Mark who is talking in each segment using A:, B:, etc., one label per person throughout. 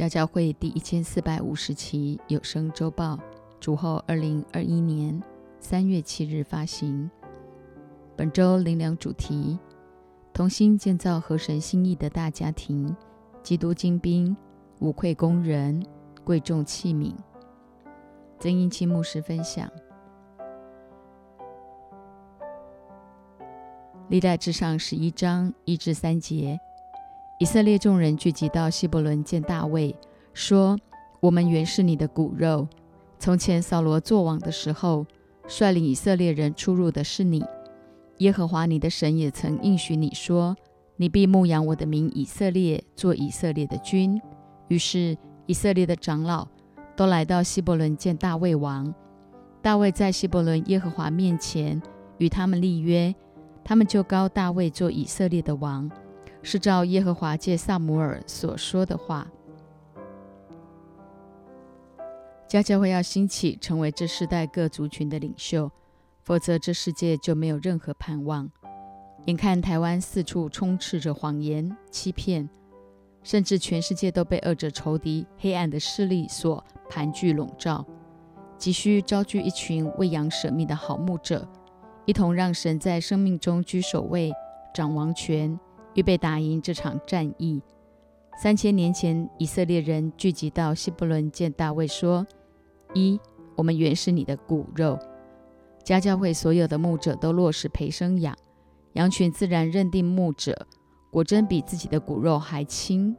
A: 家教会第一千四百五十期有声周报，主后二零二一年三月七日发行。本周灵粮主题：同心建造合神心意的大家庭。基督精兵，无愧工人，贵重器皿。曾英清牧师分享。历代至上十一章一至三节。以色列众人聚集到希伯伦见大卫，说：“我们原是你的骨肉。从前扫罗作王的时候，率领以色列人出入的是你。耶和华你的神也曾应许你说：你必牧养我的民以色列，做以色列的君。于是以色列的长老都来到希伯伦见大卫王。大卫在希伯伦耶和华面前与他们立约，他们就高大卫做以色列的王。”是照耶和华借萨姆尔所说的话，家教会要兴起，成为这世代各族群的领袖，否则这世界就没有任何盼望。眼看台湾四处充斥着谎言、欺骗，甚至全世界都被恶者仇敌、黑暗的势力所盘踞笼罩，急需招聚一群为羊舍命的好牧者，一同让神在生命中居首位，掌王权。预备打赢这场战役。三千年前，以色列人聚集到希伯伦，见大卫说：“一，我们原是你的骨肉。”家教会所有的牧者都落实陪生养羊群，自然认定牧者果真比自己的骨肉还轻。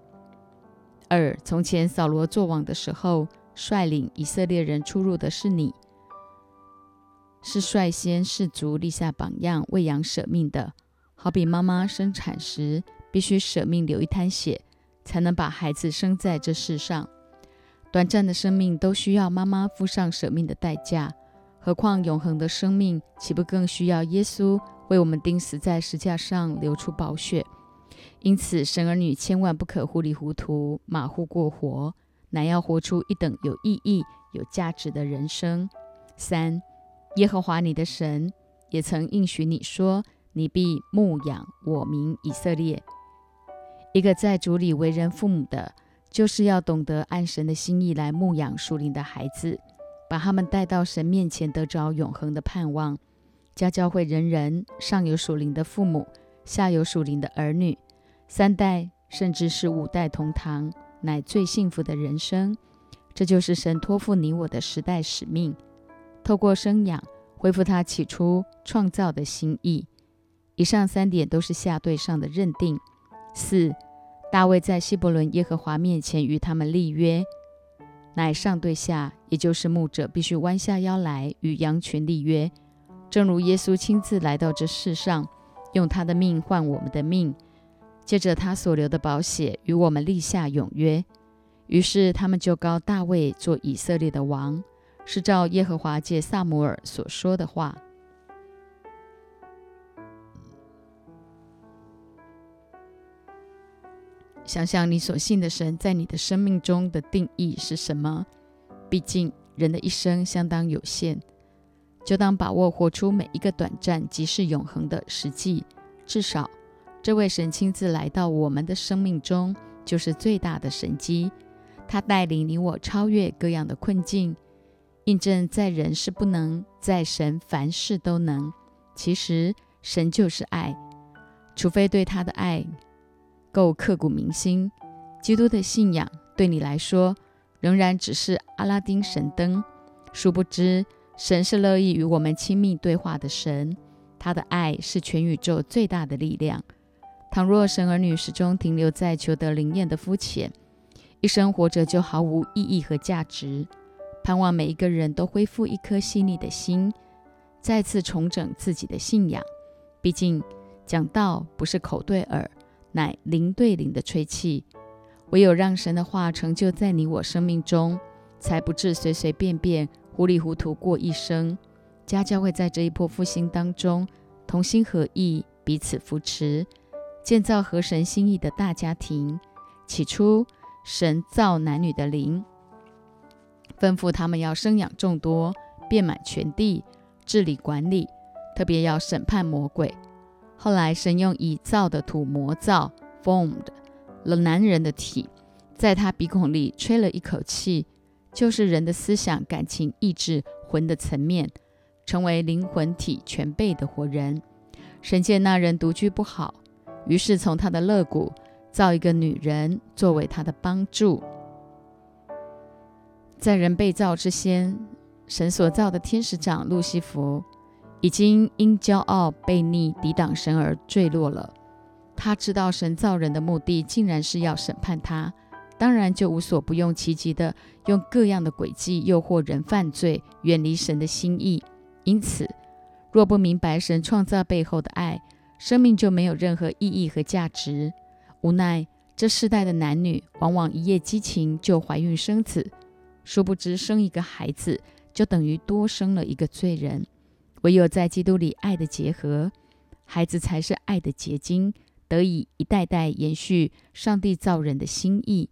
A: 二，从前扫罗作王的时候，率领以色列人出入的是你，是率先士卒立下榜样，为羊舍命的。好比妈妈生产时必须舍命流一滩血，才能把孩子生在这世上。短暂的生命都需要妈妈付上舍命的代价，何况永恒的生命，岂不更需要耶稣为我们钉死在石架上流出宝血？因此，神儿女千万不可糊里糊涂、马虎过活，乃要活出一等有意义、有价值的人生。三，耶和华你的神也曾应许你说。你必牧养我民以色列。一个在主里为人父母的，就是要懂得按神的心意来牧养属灵的孩子，把他们带到神面前，得着永恒的盼望。家教会人人上有属灵的父母，下有属灵的儿女，三代甚至是五代同堂，乃最幸福的人生。这就是神托付你我的时代使命，透过生养恢复他起初创造的心意。以上三点都是下对上的认定。四，大卫在希伯伦耶和华面前与他们立约，乃上对下，也就是牧者必须弯下腰来与羊群立约，正如耶稣亲自来到这世上，用他的命换我们的命，借着他所留的宝血与我们立下永约。于是他们就告大卫做以色列的王，是照耶和华借萨姆尔所说的话。想想你所信的神在你的生命中的定义是什么？毕竟人的一生相当有限，就当把握活出每一个短暂即是永恒的实际。至少，这位神亲自来到我们的生命中，就是最大的神机。他带领你我超越各样的困境，印证在人是不能，在神凡事都能。其实神就是爱，除非对他的爱。够刻骨铭心，基督的信仰对你来说仍然只是阿拉丁神灯。殊不知，神是乐意与我们亲密对话的神，他的爱是全宇宙最大的力量。倘若神儿女始终停留在求得灵验的肤浅，一生活着就毫无意义和价值。盼望每一个人都恢复一颗细腻的心，再次重整自己的信仰。毕竟，讲道不是口对耳。乃灵对灵的吹气，唯有让神的话成就在你我生命中，才不致随随便便、糊里糊涂过一生。家教会在这一波复兴当中，同心合意，彼此扶持，建造合神心意的大家庭。起初，神造男女的灵，吩咐他们要生养众多，遍满全地，治理管理，特别要审判魔鬼。后来，神用已造的土模造 （formed） 了男人的体，在他鼻孔里吹了一口气，就是人的思想、感情、意志、魂的层面，成为灵魂体全备的活人。神见那人独居不好，于是从他的肋骨造一个女人作为他的帮助。在人被造之先，神所造的天使长路西弗已经因骄傲悖逆抵挡神而坠落了。他知道神造人的目的竟然是要审判他，当然就无所不用其极的用各样的诡计诱惑人犯罪，远离神的心意。因此，若不明白神创造背后的爱，生命就没有任何意义和价值。无奈这世代的男女往往一夜激情就怀孕生子。殊不知，生一个孩子就等于多生了一个罪人。唯有在基督里爱的结合，孩子才是爱的结晶，得以一代代延续上帝造人的心意。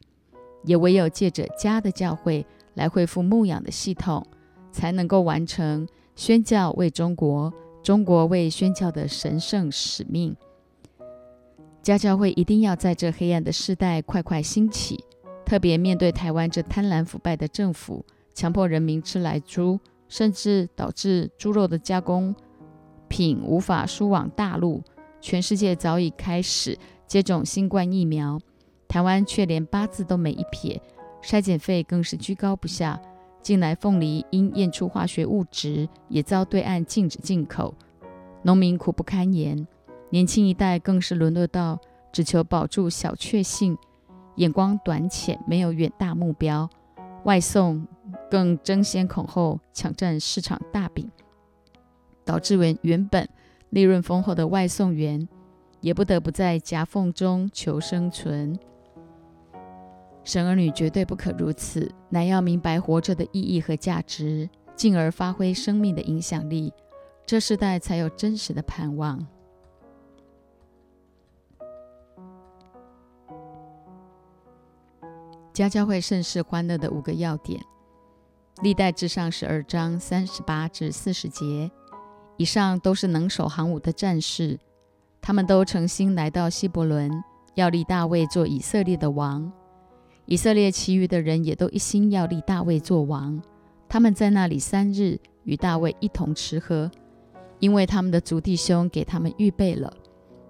A: 也唯有借着家的教会来恢复牧养的系统，才能够完成宣教为中国、中国为宣教的神圣使命。家教会一定要在这黑暗的时代快快兴起。特别面对台湾这贪婪腐败的政府，强迫人民吃来猪，甚至导致猪肉的加工品无法输往大陆。全世界早已开始接种新冠疫苗，台湾却连八字都没一撇，筛检费更是居高不下。近来凤梨因验出化学物质，也遭对岸禁止进口，农民苦不堪言。年轻一代更是沦落到只求保住小确幸。眼光短浅，没有远大目标，外送更争先恐后抢占市场大饼，导致原原本利润丰厚的外送员也不得不在夹缝中求生存。神儿女绝对不可如此，乃要明白活着的意义和价值，进而发挥生命的影响力，这世代才有真实的盼望。家教会盛世欢乐的五个要点，历代至上十二章三十八至四十节，以上都是能手行武的战士，他们都诚心来到希伯伦，要立大卫做以色列的王。以色列其余的人也都一心要立大卫做王。他们在那里三日，与大卫一同吃喝，因为他们的族弟兄给他们预备了。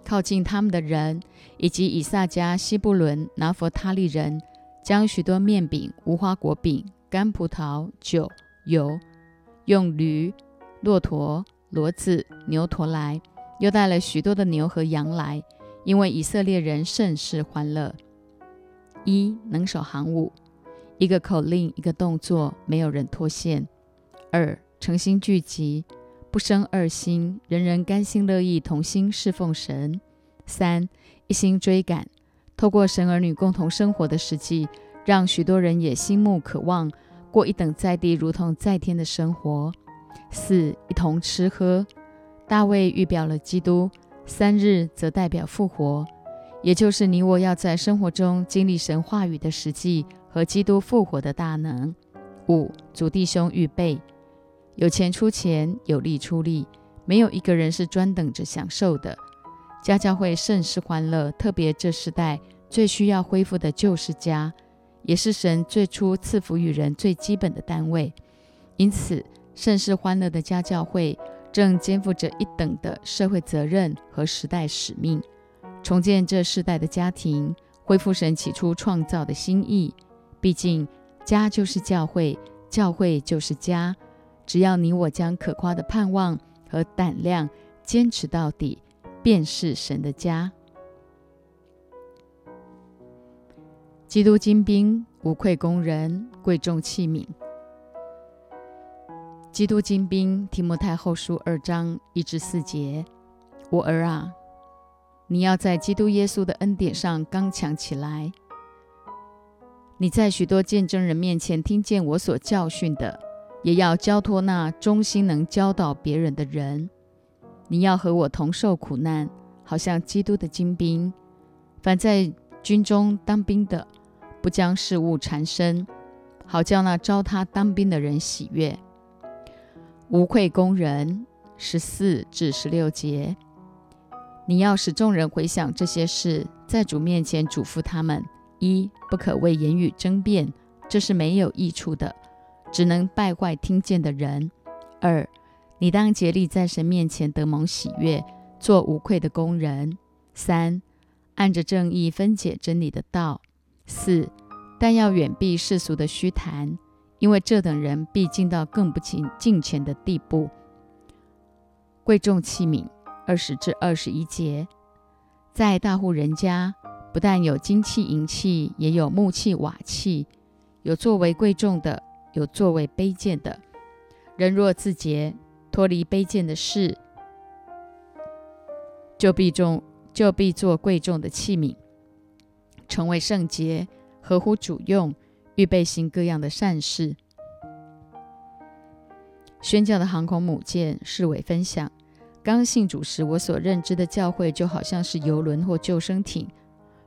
A: 靠近他们的人，以及以撒家、希布伦、拿佛他利人。将许多面饼、无花果饼、干葡萄酒、油，用驴、骆驼、骡子、牛驼来，又带了许多的牛和羊来，因为以色列人甚是欢乐。一能手行武，一个口令，一个动作，没有人脱线。二诚心聚集，不生二心，人人甘心乐意同心侍奉神。三一心追赶。透过神儿女共同生活的实际，让许多人也心目渴望过一等在地如同在天的生活。四一同吃喝，大卫预表了基督，三日则代表复活，也就是你我要在生活中经历神话语的实际和基督复活的大能。五主弟兄预备，有钱出钱，有力出力，没有一个人是专等着享受的。家教会甚是欢乐，特别这时代最需要恢复的就是家，也是神最初赐福于人最基本的单位。因此，甚是欢乐的家教会正肩负着一等的社会责任和时代使命，重建这世代的家庭，恢复神起初创造的心意。毕竟，家就是教会，教会就是家。只要你我将可夸的盼望和胆量坚持到底。便是神的家。基督精兵无愧工人，贵重器皿。基督精兵，提摩太后书二章一至四节。我儿啊，你要在基督耶稣的恩典上刚强起来。你在许多见证人面前听见我所教训的，也要交托那忠心能教导别人的人。你要和我同受苦难，好像基督的精兵。凡在军中当兵的，不将事物缠身，好叫那招他当兵的人喜悦。无愧工人十四至十六节。你要使众人回想这些事，在主面前嘱咐他们，一不可为言语争辩，这是没有益处的，只能败坏听见的人；二，你当竭力在神面前得蒙喜悦，做无愧的工人；三，按着正义分解真理的道；四，但要远避世俗的虚谈，因为这等人必进到更不敬敬虔的地步。贵重器皿，二十至二十一节，在大户人家。不但有金器银器，也有木器瓦器，有作为贵重的，有作为卑贱的。人若自洁，脱离卑贱的事，就必重，就必做贵重的器皿，成为圣洁，合乎主用，预备行各样的善事。宣教的航空母舰，视为分享。刚信主时，我所认知的教会就好像是游轮或救生艇。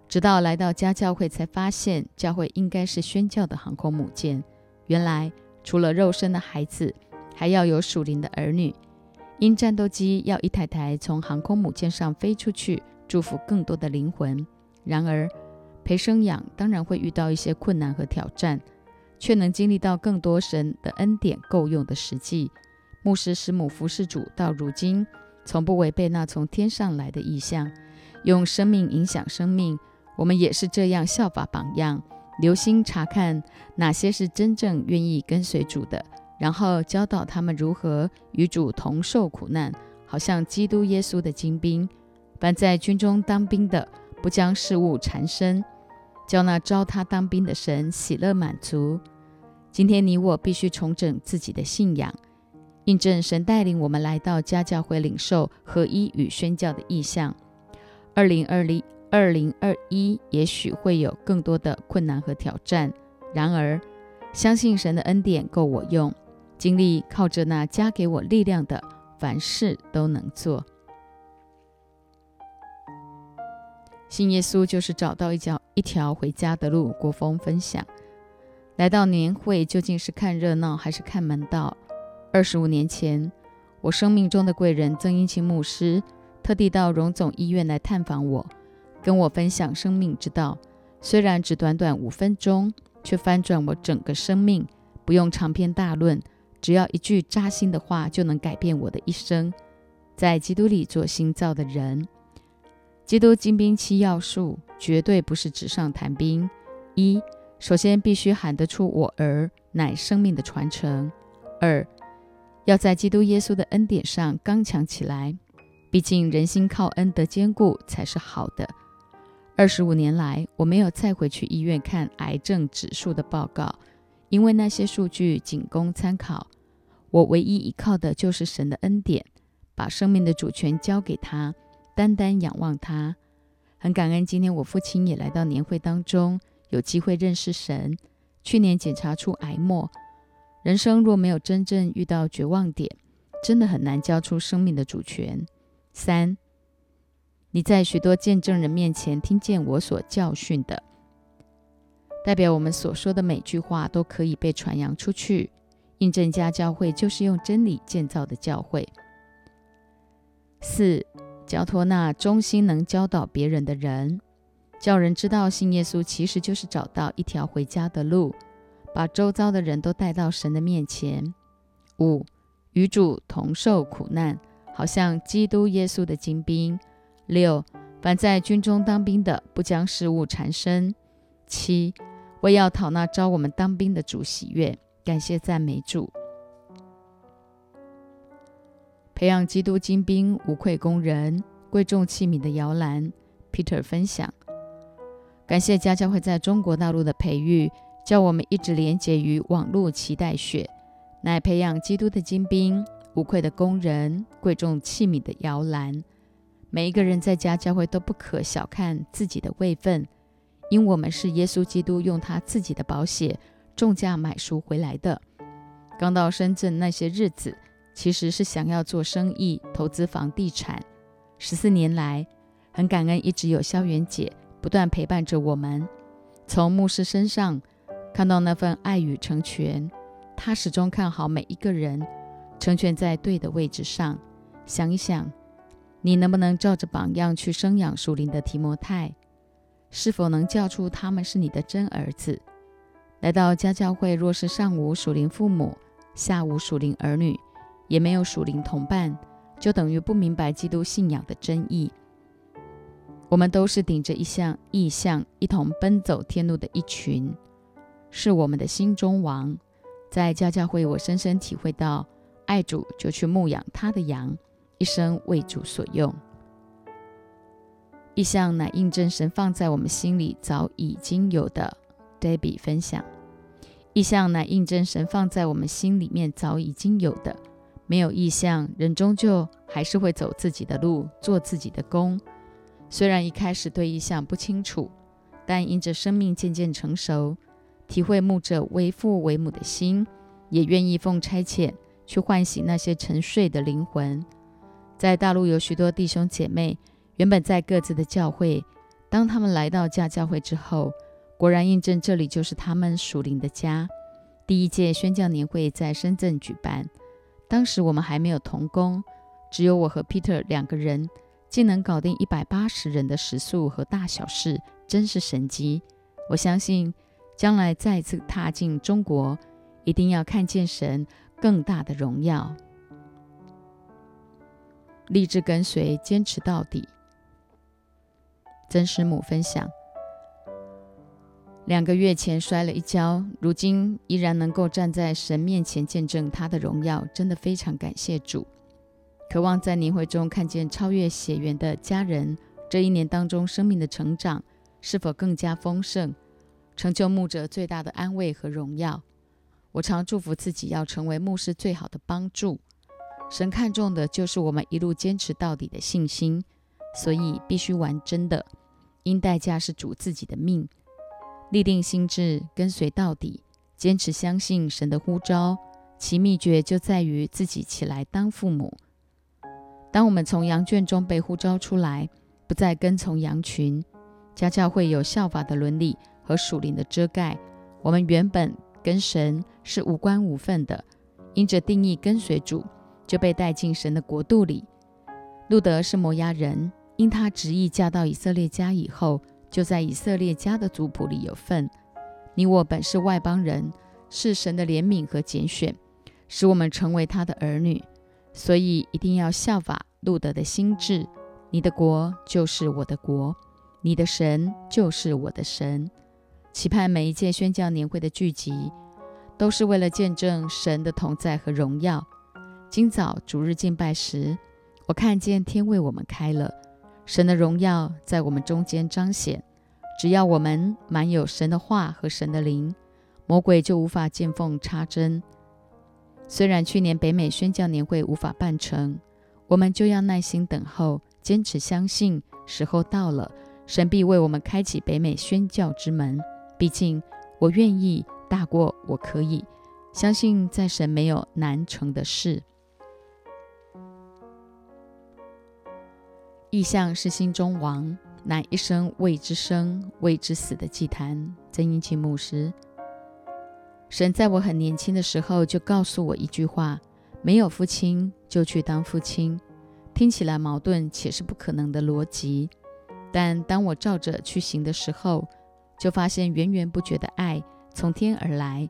A: 直到来到家教会，才发现教会应该是宣教的航空母舰。原来除了肉身的孩子，还要有属灵的儿女。因战斗机要一台台从航空母舰上飞出去，祝福更多的灵魂。然而陪生养当然会遇到一些困难和挑战，却能经历到更多神的恩典够用的实际。牧师师母服侍主到如今，从不违背那从天上来的意向，用生命影响生命。我们也是这样效法榜样，留心查看哪些是真正愿意跟随主的，然后教导他们如何与主同受苦难，好像基督耶稣的精兵。凡在军中当兵的，不将事物缠身，叫那招他当兵的神喜乐满足。今天你我必须重整自己的信仰，印证神带领我们来到家教会领受合一与宣教的意向。二零二零。二零二一也许会有更多的困难和挑战，然而相信神的恩典够我用，经历靠着那加给我力量的，凡事都能做。信耶稣就是找到一条一条回家的路。国风分享，来到年会究竟是看热闹还是看门道？二十五年前，我生命中的贵人曾英清牧师特地到荣总医院来探访我。跟我分享生命之道，虽然只短短五分钟，却翻转我整个生命。不用长篇大论，只要一句扎心的话，就能改变我的一生。在基督里做新造的人，基督精兵七要素绝对不是纸上谈兵。一，首先必须喊得出我儿乃生命的传承；二，要在基督耶稣的恩典上刚强起来，毕竟人心靠恩得坚固才是好的。二十五年来，我没有再回去医院看癌症指数的报告，因为那些数据仅供参考。我唯一依靠的就是神的恩典，把生命的主权交给他，单单仰望他。很感恩，今天我父亲也来到年会当中，有机会认识神。去年检查出癌末，人生若没有真正遇到绝望点，真的很难交出生命的主权。三。你在许多见证人面前听见我所教训的，代表我们所说的每句话都可以被传扬出去。印证家教会就是用真理建造的教会。四，交托那忠心能教导别人的人，叫人知道信耶稣其实就是找到一条回家的路，把周遭的人都带到神的面前。五，与主同受苦难，好像基督耶稣的精兵。六，凡在军中当兵的，不将事物缠身。七，为要讨那招我们当兵的主喜悦，感谢赞美主，培养基督精兵无愧工人，贵重器皿的摇篮。Peter 分享，感谢家教会在中国大陆的培育，叫我们一直连结于网络脐带血，乃培养基督的精兵无愧的工人，贵重器皿的摇篮。每一个人在家教会都不可小看自己的位分，因我们是耶稣基督用他自己的宝血重价买赎回来的。刚到深圳那些日子，其实是想要做生意、投资房地产。十四年来，很感恩一直有萧元姐不断陪伴着我们。从牧师身上看到那份爱与成全，他始终看好每一个人，成全在对的位置上。想一想。你能不能照着榜样去生养属灵的提摩太？是否能叫出他们是你的真儿子？来到家教会，若是上无属灵父母，下无属灵儿女，也没有属灵同伴，就等于不明白基督信仰的真意。我们都是顶着一项意象，一同奔走天路的一群，是我们的心中王。在家教会，我深深体会到，爱主就去牧养他的羊，一生为主所用。意象乃印证神放在我们心里早已经有的。Debbie 分享，意象乃印证神放在我们心里面早已经有的。没有意向，人终究还是会走自己的路，做自己的工。虽然一开始对意向不清楚，但因着生命渐渐成熟，体会牧者为父为母的心，也愿意奉差遣去唤醒那些沉睡的灵魂。在大陆有许多弟兄姐妹。原本在各自的教会，当他们来到家教会之后，果然印证这里就是他们属灵的家。第一届宣教年会在深圳举办，当时我们还没有同工，只有我和 Peter 两个人，竟能搞定一百八十人的食宿和大小事，真是神机。我相信将来再次踏进中国，一定要看见神更大的荣耀。立志跟随，坚持到底。曾师母分享，两个月前摔了一跤，如今依然能够站在神面前见证他的荣耀，真的非常感谢主。渴望在年会中看见超越血缘的家人，这一年当中生命的成长是否更加丰盛，成就牧者最大的安慰和荣耀。我常祝福自己要成为牧师最好的帮助。神看重的就是我们一路坚持到底的信心，所以必须玩真的。因代价是主自己的命，立定心志，跟随到底，坚持相信神的呼召。其秘诀就在于自己起来当父母。当我们从羊圈中被呼召出来，不再跟从羊群，家教会有效法的伦理和属灵的遮盖。我们原本跟神是无关无分的，因着定义跟随主，就被带进神的国度里。路德是摩押人。因他执意嫁到以色列家以后，就在以色列家的族谱里有份。你我本是外邦人，是神的怜悯和拣选，使我们成为他的儿女。所以一定要效法路德的心智。你的国就是我的国，你的神就是我的神。期盼每一届宣教年会的聚集，都是为了见证神的同在和荣耀。今早主日敬拜时，我看见天为我们开了。神的荣耀在我们中间彰显，只要我们满有神的话和神的灵，魔鬼就无法见缝插针。虽然去年北美宣教年会无法办成，我们就要耐心等候，坚持相信，时候到了，神必为我们开启北美宣教之门。毕竟，我愿意大过我可以，相信在神没有难成的事。意象是心中王，乃一生为之生，为之死的祭坛。曾英清牧师，神在我很年轻的时候就告诉我一句话：没有父亲就去当父亲。听起来矛盾且是不可能的逻辑，但当我照着去行的时候，就发现源源不绝的爱从天而来。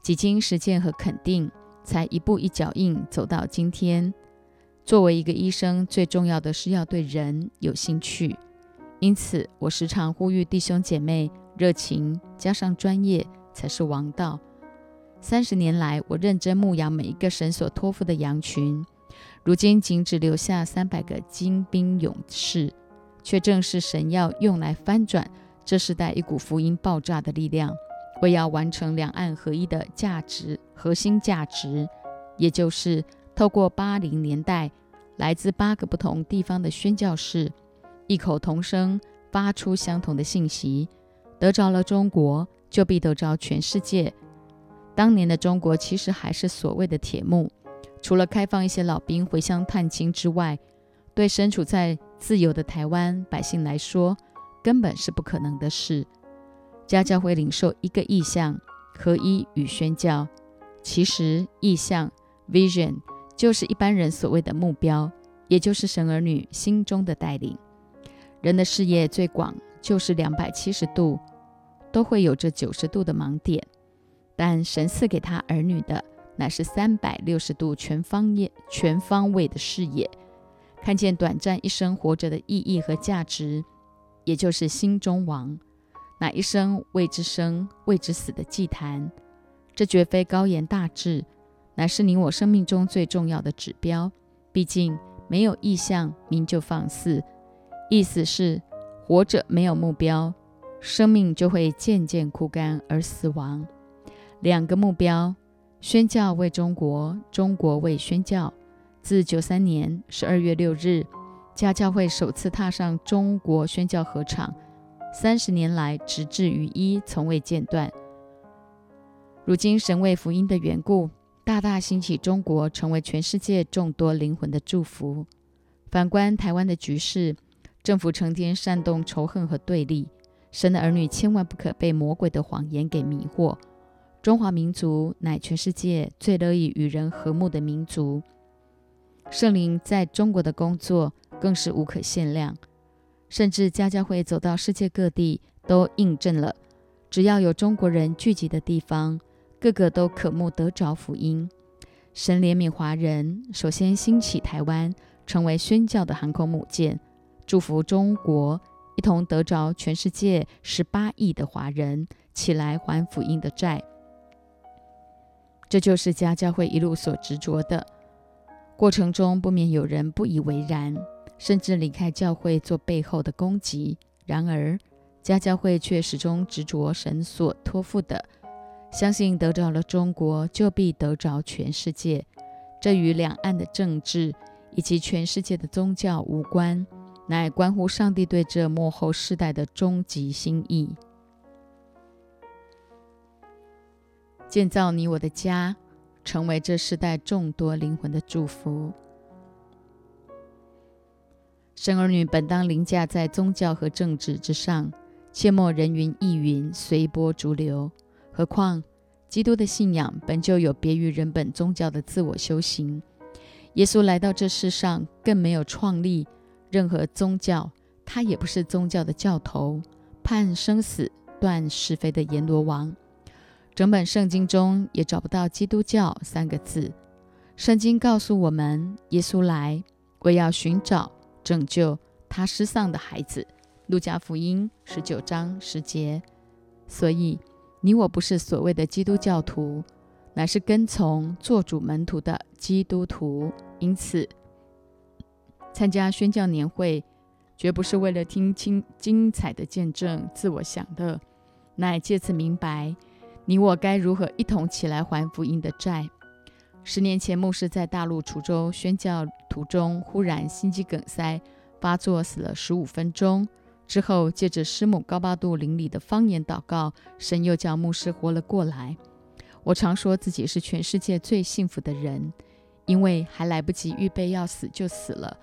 A: 几经实践和肯定，才一步一脚印走到今天。作为一个医生，最重要的是要对人有兴趣。因此，我时常呼吁弟兄姐妹，热情加上专业才是王道。三十年来，我认真牧养每一个神所托付的羊群，如今仅只留下三百个精兵勇士，却正是神要用来翻转这时代一股福音爆炸的力量，为要完成两岸合一的价值核心价值，也就是透过八零年代。来自八个不同地方的宣教士，异口同声发出相同的信息：得着了中国，就必得着全世界。当年的中国其实还是所谓的铁幕，除了开放一些老兵回乡探亲之外，对身处在自由的台湾百姓来说，根本是不可能的事。家教会领受一个意向，合一与宣教。其实意向 （vision）。就是一般人所谓的目标，也就是神儿女心中的带领。人的视野最广，就是两百七十度，都会有这九十度的盲点。但神赐给他儿女的，乃是三百六十度全方位、全方位的视野，看见短暂一生活着的意义和价值，也就是心中王。那一生为之生、为之死的祭坛，这绝非高言大志，乃是你我生命中最重要的指标。毕竟没有意向，名就放肆。意思是，活着没有目标，生命就会渐渐枯干而死亡。两个目标：宣教为中国，中国为宣教。自九三年十二月六日，家教会首次踏上中国宣教合场，三十年来直至于一，从未间断。如今神为福音的缘故，大大兴起中国，成为全世界众多灵魂的祝福。反观台湾的局势，政府成天煽动仇恨和对立，神的儿女千万不可被魔鬼的谎言给迷惑。中华民族乃全世界最乐意与人和睦的民族，圣灵在中国的工作更是无可限量。甚至家教会走到世界各地，都印证了：只要有中国人聚集的地方，个个都渴慕得着福音。神怜悯华人，首先兴起台湾，成为宣教的航空母舰。祝福中国，一同得着全世界十八亿的华人起来还福音的债。这就是家教会一路所执着的过程中，不免有人不以为然，甚至离开教会做背后的攻击。然而，家教会却始终执着神所托付的，相信得着了中国，就必得着全世界。这与两岸的政治以及全世界的宗教无关。乃关乎上帝对这幕后世代的终极心意。建造你我的家，成为这世代众多灵魂的祝福。生儿女本当凌驾在宗教和政治之上，切莫人云亦云，随波逐流。何况基督的信仰本就有别于人本宗教的自我修行。耶稣来到这世上，更没有创立。任何宗教，他也不是宗教的教头，判生死、断是非的阎罗王。整本圣经中也找不到“基督教”三个字。圣经告诉我们，耶稣来为要寻找、拯救他失丧的孩子。路加福音十九章十节。所以，你我不是所谓的基督教徒，乃是跟从做主门徒的基督徒。因此。参加宣教年会，绝不是为了听清精彩的见证、自我享乐，乃借此明白你我该如何一同起来还福音的债。十年前，牧师在大陆滁州宣教途中，忽然心肌梗塞发作，死了十五分钟。之后，借着师母高八度灵里的方言祷告，神又叫牧师活了过来。我常说自己是全世界最幸福的人，因为还来不及预备要死就死了。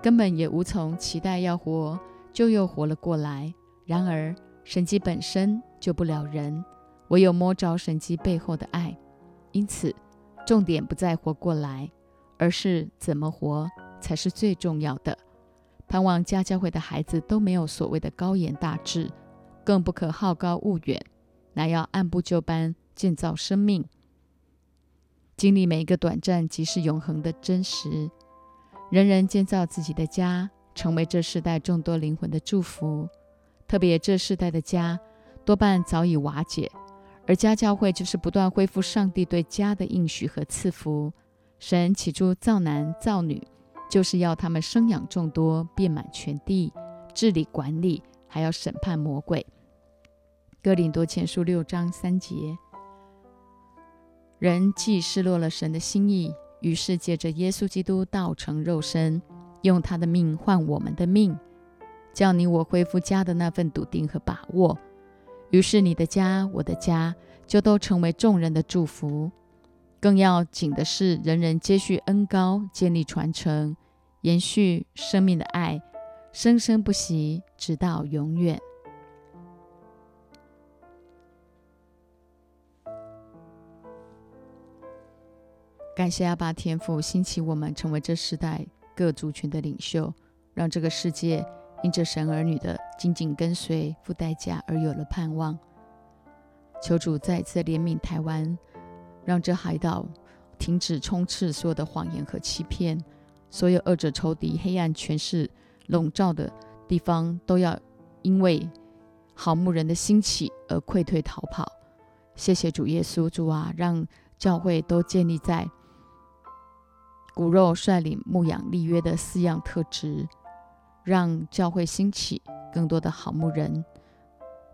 A: 根本也无从期待要活，就又活了过来。然而神迹本身救不了人，唯有摸着神迹背后的爱。因此，重点不在活过来，而是怎么活才是最重要的。盼望家教会的孩子都没有所谓的高言大志，更不可好高骛远，乃要按部就班建造生命，经历每一个短暂即是永恒的真实。人人建造自己的家，成为这世代众多灵魂的祝福。特别这世代的家，多半早已瓦解，而家教会就是不断恢复上帝对家的应许和赐福。神起初造男造女，就是要他们生养众多，遍满全地，治理管理，还要审判魔鬼。哥林多前书六章三节。人既失落了神的心意。于是借着耶稣基督道成肉身，用他的命换我们的命，叫你我恢复家的那份笃定和把握。于是你的家，我的家，就都成为众人的祝福。更要紧的是，人人接续恩高，建立传承，延续生命的爱，生生不息，直到永远。感谢阿爸天父兴起我们，成为这时代各族群的领袖，让这个世界因着神儿女的紧紧跟随付代价而有了盼望。求主再次怜悯台湾，让这海岛停止充斥所有的谎言和欺骗，所有恶者仇敌、黑暗权势笼罩的地方，都要因为好牧人的兴起而溃退逃跑。谢谢主耶稣，主啊，让教会都建立在骨肉率领牧养立约的四样特质，让教会兴起更多的好牧人。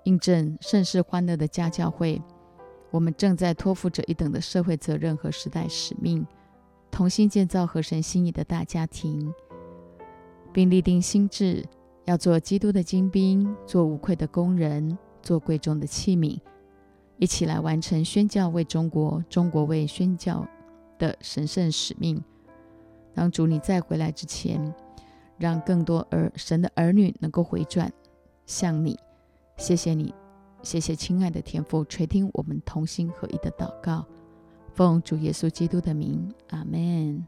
A: 印证盛世欢乐的家教会，我们正在托付着一等的社会责任和时代使命，同心建造合神心意的大家庭，并立定心志，要做基督的精兵，做无愧的工人，做贵重的器皿，一起来完成宣教为中国、中国为宣教的神圣使命。当主你再回来之前，让更多儿神的儿女能够回转向你。谢谢你，谢谢亲爱的天父垂听我们同心合一的祷告，奉主耶稣基督的名，阿门。